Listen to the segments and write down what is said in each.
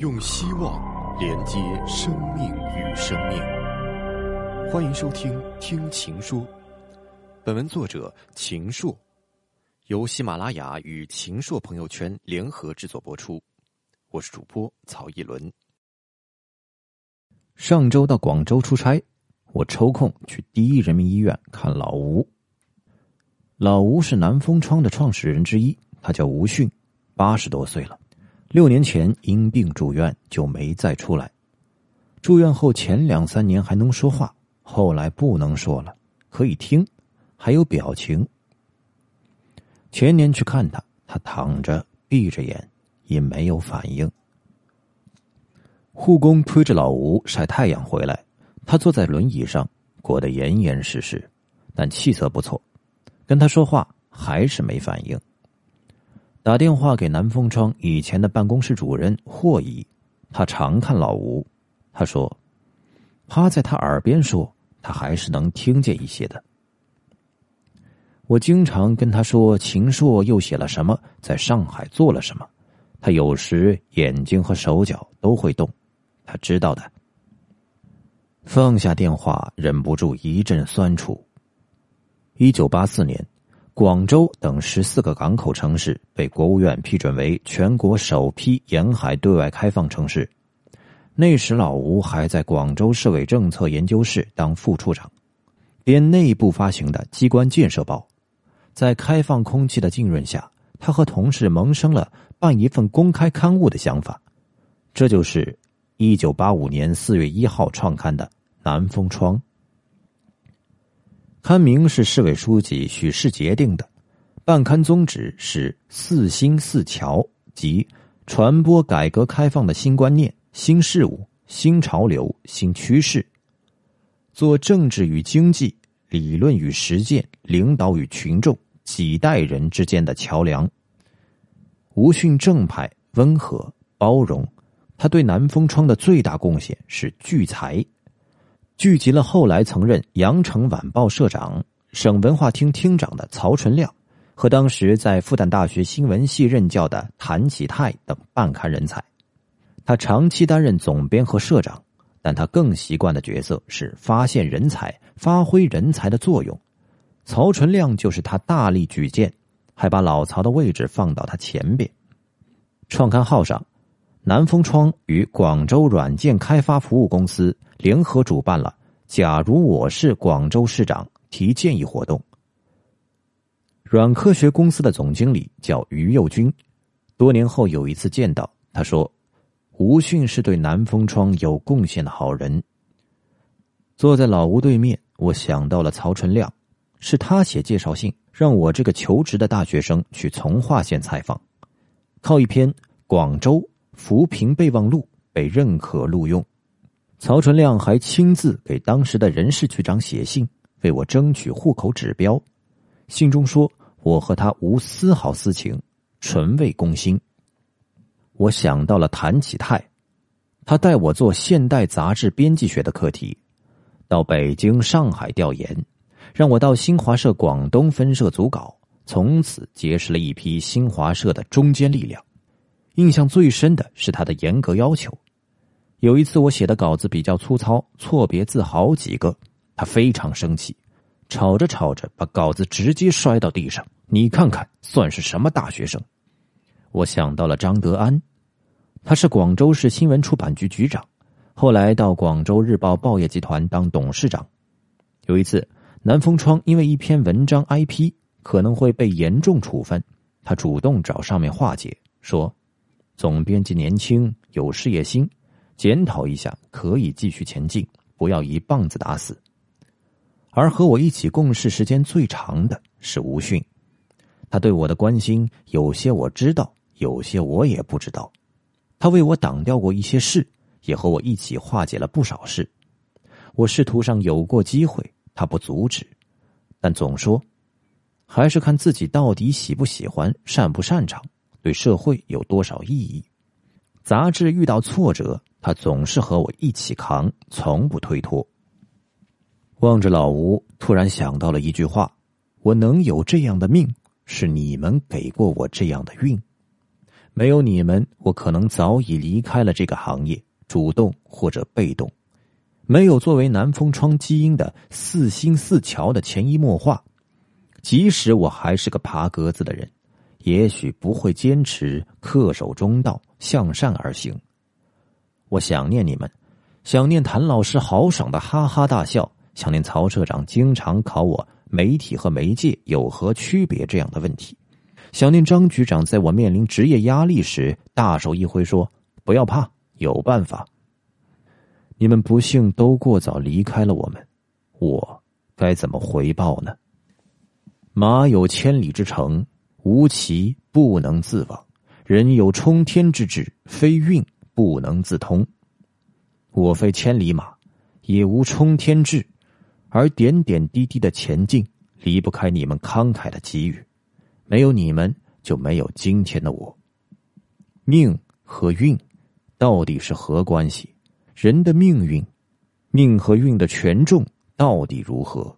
用希望连接生命与生命。欢迎收听《听情说》，本文作者秦朔，由喜马拉雅与秦朔朋友圈联合制作播出。我是主播曹一伦。上周到广州出差，我抽空去第一人民医院看老吴。老吴是南风窗的创始人之一，他叫吴迅，八十多岁了。六年前因病住院，就没再出来。住院后前两三年还能说话，后来不能说了，可以听，还有表情。前年去看他，他躺着闭着眼，也没有反应。护工推着老吴晒太阳回来，他坐在轮椅上，裹得严严实实，但气色不错。跟他说话还是没反应。打电话给南风窗以前的办公室主任霍乙，他常看老吴，他说，趴在他耳边说，他还是能听见一些的。我经常跟他说，秦朔又写了什么，在上海做了什么，他有时眼睛和手脚都会动，他知道的。放下电话，忍不住一阵酸楚。一九八四年。广州等十四个港口城市被国务院批准为全国首批沿海对外开放城市。那时老吴还在广州市委政策研究室当副处长，编内部发行的《机关建设报》。在开放空气的浸润下，他和同事萌生了办一份公开刊物的想法。这就是一九八五年四月一号创刊的《南风窗》。刊名是市委书记许世杰定的，办刊宗旨是“四新四桥”，即传播改革开放的新观念、新事物、新潮流、新趋势，做政治与经济、理论与实践、领导与群众几代人之间的桥梁。吴迅正派、温和、包容，他对南风窗的最大贡献是聚财。聚集了后来曾任《羊城晚报》社长、省文化厅厅长的曹纯亮，和当时在复旦大学新闻系任教的谭启泰等办刊人才。他长期担任总编和社长，但他更习惯的角色是发现人才、发挥人才的作用。曹纯亮就是他大力举荐，还把老曹的位置放到他前边。创刊号上，南风窗与广州软件开发服务公司。联合主办了“假如我是广州市长”提建议活动。软科学公司的总经理叫于右军，多年后有一次见到，他说：“吴迅是对南风窗有贡献的好人。”坐在老吴对面，我想到了曹纯亮，是他写介绍信让我这个求职的大学生去从化县采访，靠一篇《广州扶贫备忘录》被认可录用。曹纯亮还亲自给当时的人事局长写信，为我争取户口指标。信中说：“我和他无丝毫私情，纯为公心。”我想到了谭启泰，他带我做现代杂志编辑学的课题，到北京、上海调研，让我到新华社广东分社组稿，从此结识了一批新华社的中坚力量。印象最深的是他的严格要求。有一次，我写的稿子比较粗糙，错别字好几个，他非常生气，吵着吵着把稿子直接摔到地上。你看看，算是什么大学生？我想到了张德安，他是广州市新闻出版局局长，后来到广州日报报业集团当董事长。有一次，南风窗因为一篇文章挨批，可能会被严重处分，他主动找上面化解，说：“总编辑年轻，有事业心。”检讨一下，可以继续前进，不要一棒子打死。而和我一起共事时间最长的是吴迅，他对我的关心有些我知道，有些我也不知道。他为我挡掉过一些事，也和我一起化解了不少事。我仕途上有过机会，他不阻止，但总说，还是看自己到底喜不喜欢，擅不擅长，对社会有多少意义。杂志遇到挫折。他总是和我一起扛，从不推脱。望着老吴，突然想到了一句话：“我能有这样的命，是你们给过我这样的运。”没有你们，我可能早已离开了这个行业，主动或者被动。没有作为南风窗基因的四星四桥的潜移默化，即使我还是个爬格子的人，也许不会坚持恪守中道，向善而行。我想念你们，想念谭老师豪爽的哈哈大笑，想念曹社长经常考我媒体和媒介有何区别这样的问题，想念张局长在我面临职业压力时大手一挥说：“不要怕，有办法。”你们不幸都过早离开了我们，我该怎么回报呢？马有千里之程，无骑不能自往；人有冲天之志，非运不能自通。我非千里马，也无冲天志，而点点滴滴的前进，离不开你们慷慨的给予。没有你们，就没有今天的我。命和运，到底是何关系？人的命运，命和运的权重到底如何？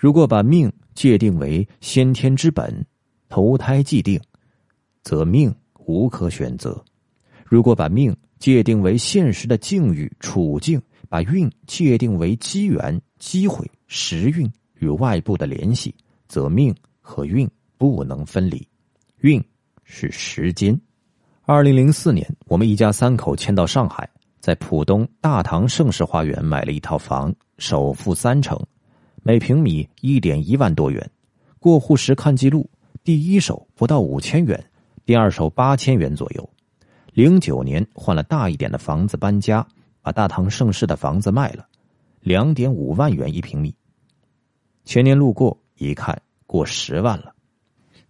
如果把命界定为先天之本，投胎既定，则命无可选择；如果把命界定为现实的境遇处境，把运界定为机缘机会时运与外部的联系，则命和运不能分离。运是时间。二零零四年，我们一家三口迁到上海，在浦东大唐盛世花园买了一套房，首付三成，每平米一点一万多元。过户时看记录，第一手不到五千元，第二手八千元左右。零九年换了大一点的房子搬家，把大唐盛世的房子卖了，两点五万元一平米。前年路过一看，过十万了。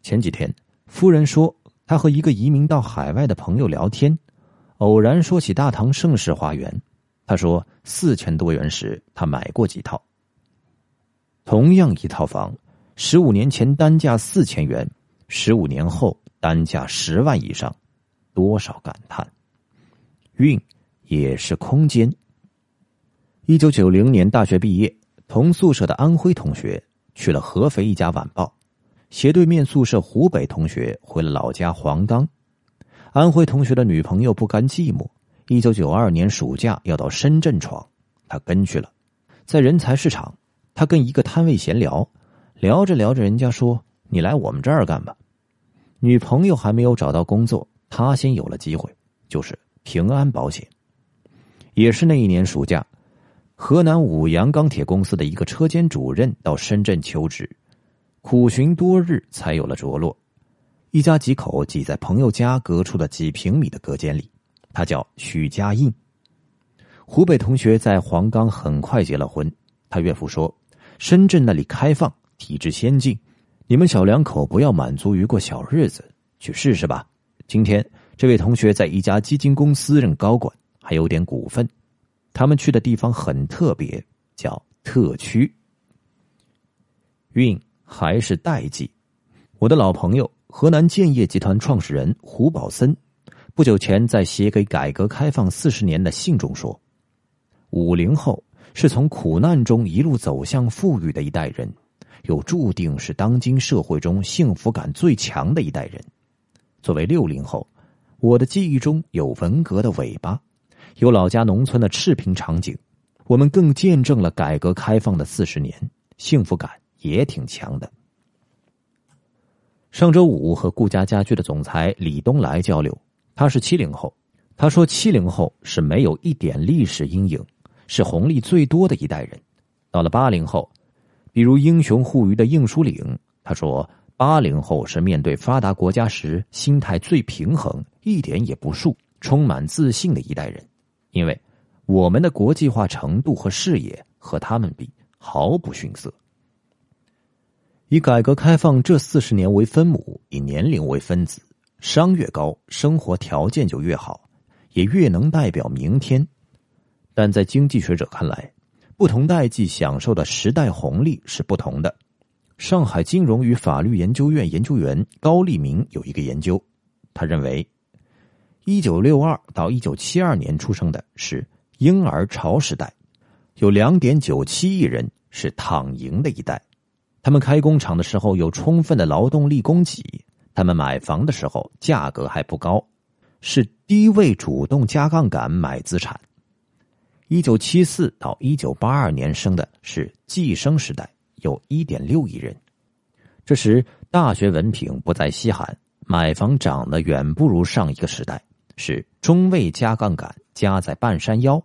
前几天夫人说。他和一个移民到海外的朋友聊天，偶然说起大唐盛世花园。他说四千多元时他买过几套。同样一套房，十五年前单价四千元，十五年后单价十万以上，多少感叹！运也是空间。一九九零年大学毕业，同宿舍的安徽同学去了合肥一家晚报。斜对面宿舍湖北同学回了老家黄冈，安徽同学的女朋友不甘寂寞，一九九二年暑假要到深圳闯，他跟去了。在人才市场，他跟一个摊位闲聊，聊着聊着，人家说：“你来我们这儿干吧。”女朋友还没有找到工作，他先有了机会，就是平安保险。也是那一年暑假，河南五羊钢铁公司的一个车间主任到深圳求职。苦寻多日，才有了着落。一家几口挤在朋友家隔出的几平米的隔间里。他叫许家印。湖北同学在黄冈很快结了婚。他岳父说：“深圳那里开放，体制先进，你们小两口不要满足于过小日子，去试试吧。”今天，这位同学在一家基金公司任高管，还有点股份。他们去的地方很特别，叫特区。运。还是代际。我的老朋友河南建业集团创始人胡宝森，不久前在写给改革开放四十年的信中说：“五零后是从苦难中一路走向富裕的一代人，又注定是当今社会中幸福感最强的一代人。作为六零后，我的记忆中有文革的尾巴，有老家农村的赤贫场景，我们更见证了改革开放的四十年，幸福感。”也挺强的。上周五和顾家家居的总裁李东来交流，他是七零后，他说七零后是没有一点历史阴影，是红利最多的一代人。到了八零后，比如英雄互娱的应书岭，他说八零后是面对发达国家时心态最平衡，一点也不怵，充满自信的一代人，因为我们的国际化程度和视野和他们比毫不逊色。以改革开放这四十年为分母，以年龄为分子，商越高，生活条件就越好，也越能代表明天。但在经济学者看来，不同代际享受的时代红利是不同的。上海金融与法律研究院研究员高立明有一个研究，他认为，一九六二到一九七二年出生的是婴儿潮时代，有两点九七亿人是躺赢的一代。他们开工厂的时候有充分的劳动力供给，他们买房的时候价格还不高，是低位主动加杠杆买资产。一九七四到一九八二年生的是计生时代，有一点六亿人。这时大学文凭不再稀罕，买房涨得远不如上一个时代，是中位加杠杆加在半山腰，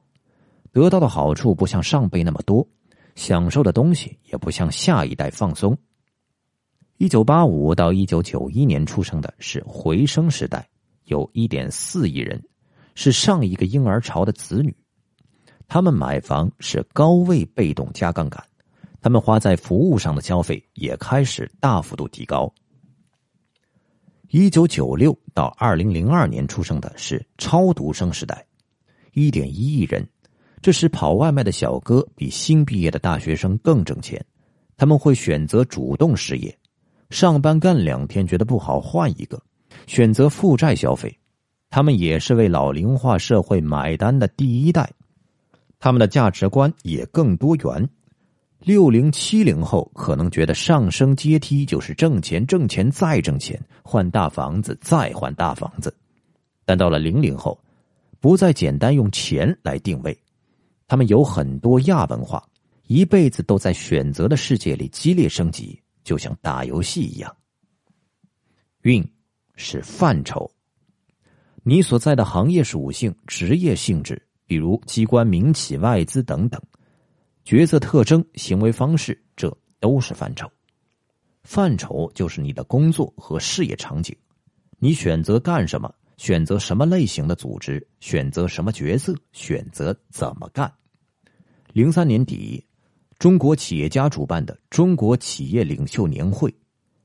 得到的好处不像上辈那么多，享受的东西也不像下一代放松。一九八五到一九九一年出生的是回声时代，有一点四亿人，是上一个婴儿潮的子女。他们买房是高位被动加杠杆，他们花在服务上的消费也开始大幅度提高。一九九六到二零零二年出生的是超独生时代，一点一亿人，这时跑外卖的小哥比新毕业的大学生更挣钱，他们会选择主动失业。上班干两天觉得不好，换一个，选择负债消费。他们也是为老龄化社会买单的第一代，他们的价值观也更多元。六零七零后可能觉得上升阶梯就是挣钱、挣钱再挣钱，换大房子再换大房子。但到了零零后，不再简单用钱来定位，他们有很多亚文化，一辈子都在选择的世界里激烈升级。就像打游戏一样，运是范畴，你所在的行业属性、职业性质，比如机关、民企、外资等等，角色特征、行为方式，这都是范畴。范畴就是你的工作和事业场景，你选择干什么，选择什么类型的组织，选择什么角色，选择怎么干。零三年底。中国企业家主办的中国企业领袖年会，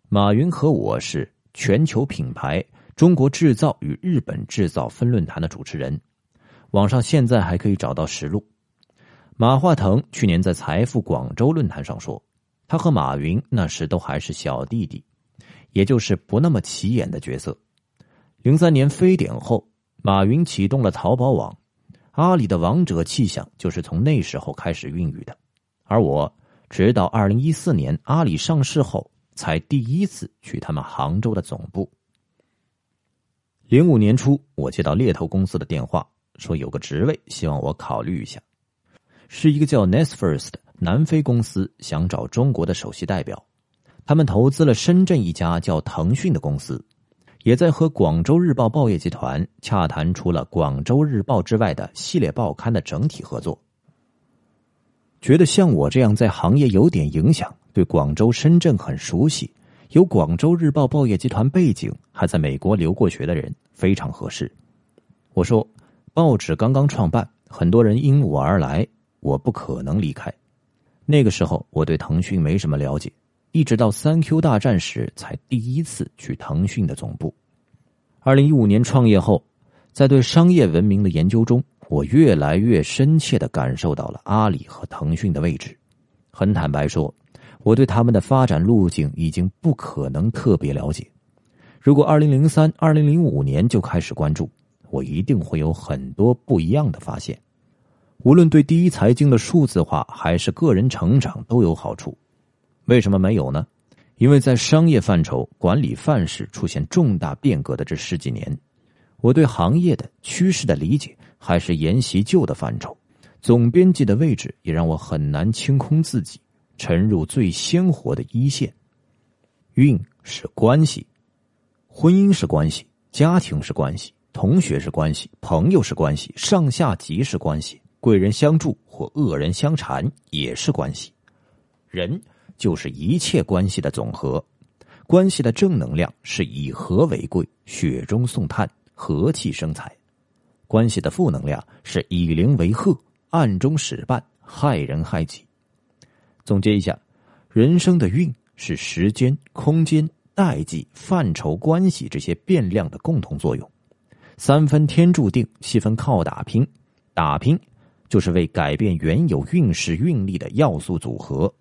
马云和我是全球品牌中国制造与日本制造分论坛的主持人。网上现在还可以找到实录。马化腾去年在财富广州论坛上说，他和马云那时都还是小弟弟，也就是不那么起眼的角色。零三年非典后，马云启动了淘宝网，阿里的王者气象就是从那时候开始孕育的。而我直到二零一四年阿里上市后，才第一次去他们杭州的总部。零五年初，我接到猎头公司的电话，说有个职位，希望我考虑一下。是一个叫 Nesfirst 南非公司想找中国的首席代表，他们投资了深圳一家叫腾讯的公司，也在和广州日报报业集团洽谈除了广州日报之外的系列报刊的整体合作。觉得像我这样在行业有点影响，对广州、深圳很熟悉，有广州日报报业集团背景，还在美国留过学的人非常合适。我说，报纸刚刚创办，很多人因我而来，我不可能离开。那个时候我对腾讯没什么了解，一直到三 Q 大战时才第一次去腾讯的总部。二零一五年创业后，在对商业文明的研究中。我越来越深切的感受到了阿里和腾讯的位置。很坦白说，我对他们的发展路径已经不可能特别了解。如果二零零三、二零零五年就开始关注，我一定会有很多不一样的发现。无论对第一财经的数字化还是个人成长都有好处。为什么没有呢？因为在商业范畴、管理范式出现重大变革的这十几年，我对行业的趋势的理解。还是沿袭旧的范畴，总编辑的位置也让我很难清空自己，沉入最鲜活的一线。运是关系，婚姻是关系，家庭是关系，同学是关系，朋友是关系，上下级是关系，贵人相助或恶人相缠也是关系。人就是一切关系的总和，关系的正能量是以和为贵，雪中送炭，和气生财。关系的负能量是以邻为壑，暗中使绊，害人害己。总结一下，人生的运是时间、空间、代际、范畴、关系这些变量的共同作用。三分天注定，七分靠打拼。打拼就是为改变原有运势运力的要素组合，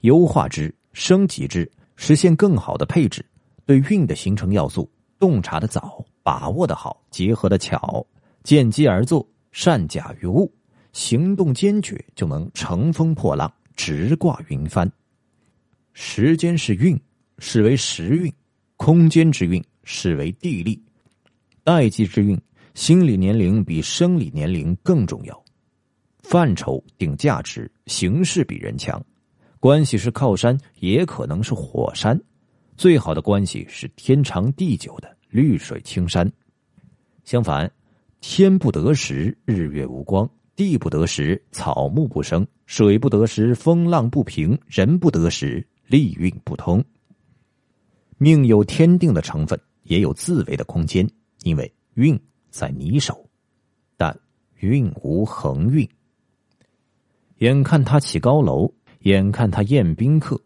优化之、升级之，实现更好的配置。对运的形成要素洞察的早，把握的好，结合的巧。见机而作，善假于物，行动坚决，就能乘风破浪，直挂云帆。时间是运，视为时运，空间之运视为地利，代际之运，心理年龄比生理年龄更重要。范畴定价值，形势比人强。关系是靠山，也可能是火山。最好的关系是天长地久的绿水青山。相反，天不得时，日月无光；地不得时，草木不生；水不得时，风浪不平；人不得时，利运不通。命有天定的成分，也有自为的空间，因为运在你手，但运无恒运。眼看他起高楼，眼看他宴宾客，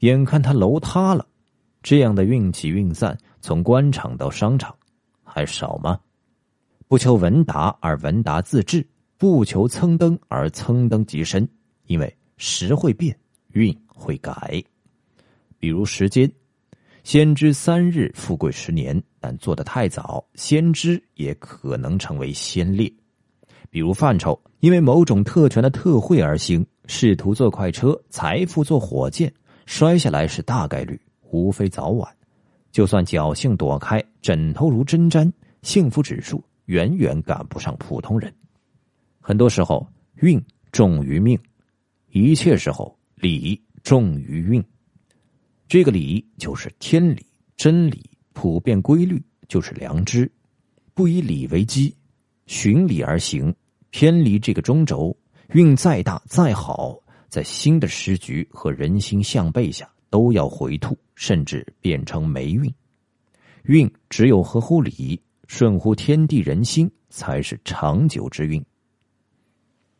眼看他楼塌了，这样的运起运散，从官场到商场，还少吗？不求闻达而闻达自治，不求蹭登而蹭登极深，因为时会变，运会改。比如时间，先知三日富贵十年，但做得太早，先知也可能成为先烈。比如范畴，因为某种特权的特惠而兴，试图坐快车，财富坐火箭，摔下来是大概率，无非早晚。就算侥幸躲开，枕头如针毡，幸福指数远远赶不上普通人。很多时候，运重于命；一切时候，理重于运。这个理就是天理、真理、普遍规律，就是良知。不以理为基，循理而行。偏离这个中轴，运再大再好，在新的时局和人心向背下，都要回吐，甚至变成霉运。运只有合乎理，顺乎天地人心，才是长久之运。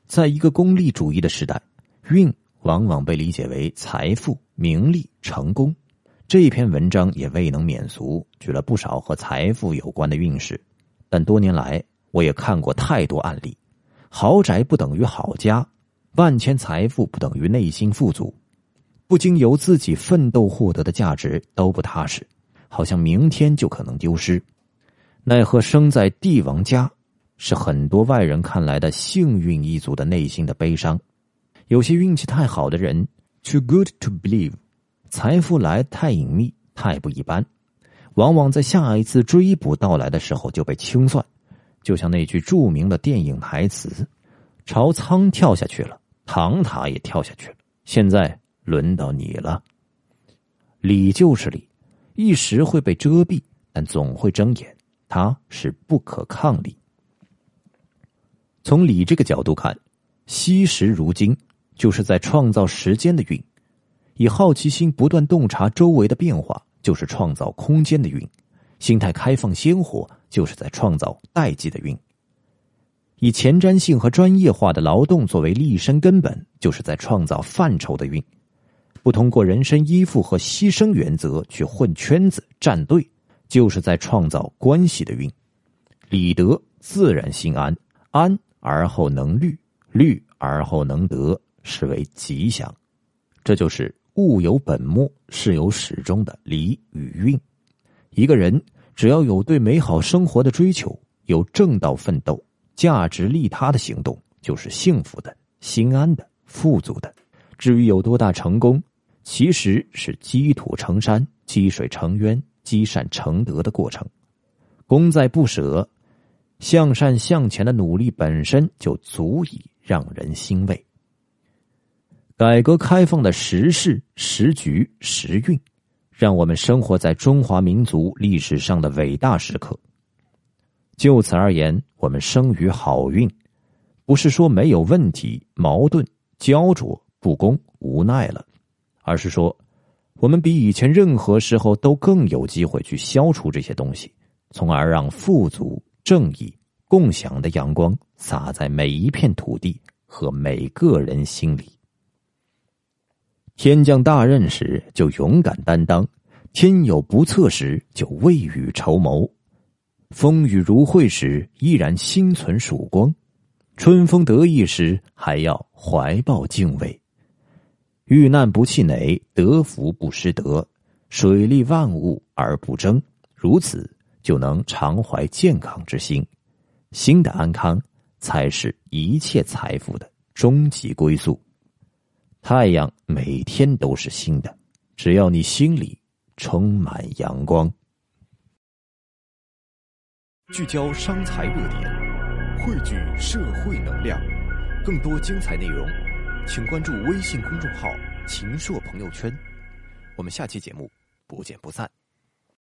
在一个功利主义的时代，运往往被理解为财富、名利、成功。这篇文章也未能免俗，举了不少和财富有关的运势，但多年来，我也看过太多案例。豪宅不等于好家，万千财富不等于内心富足，不经由自己奋斗获得的价值都不踏实，好像明天就可能丢失。奈何生在帝王家，是很多外人看来的幸运一族的内心的悲伤。有些运气太好的人，too good to believe，财富来太隐秘，太不一般，往往在下一次追捕到来的时候就被清算。就像那句著名的电影台词：“朝仓跳下去了，唐塔也跳下去了，现在轮到你了。”理就是理，一时会被遮蔽，但总会睁眼。它是不可抗力。从理这个角度看，惜时如金，就是在创造时间的运；以好奇心不断洞察周围的变化，就是创造空间的运；心态开放鲜活。就是在创造代际的运，以前瞻性和专业化的劳动作为立身根本，就是在创造范畴的运；不通过人身依附和牺牲原则去混圈子站队，就是在创造关系的运。理得自然心安，安而后能虑，虑而后能得，是为吉祥。这就是物有本末，事有始终的理与运。一个人。只要有对美好生活的追求，有正道奋斗、价值利他的行动，就是幸福的、心安的、富足的。至于有多大成功，其实是积土成山、积水成渊、积善成德的过程。功在不舍，向善向前的努力本身就足以让人欣慰。改革开放的时势、时局、时运。让我们生活在中华民族历史上的伟大时刻。就此而言，我们生于好运，不是说没有问题、矛盾、焦灼、不公、无奈了，而是说，我们比以前任何时候都更有机会去消除这些东西，从而让富足、正义、共享的阳光洒在每一片土地和每个人心里。天降大任时就勇敢担当，天有不测时就未雨绸缪，风雨如晦时依然心存曙光，春风得意时还要怀抱敬畏，遇难不气馁，得福不失德，水利万物而不争，如此就能常怀健康之心，心的安康才是一切财富的终极归宿。太阳每天都是新的，只要你心里充满阳光。聚焦商财热点，汇聚社会能量。更多精彩内容，请关注微信公众号“秦朔朋友圈”。我们下期节目不见不散。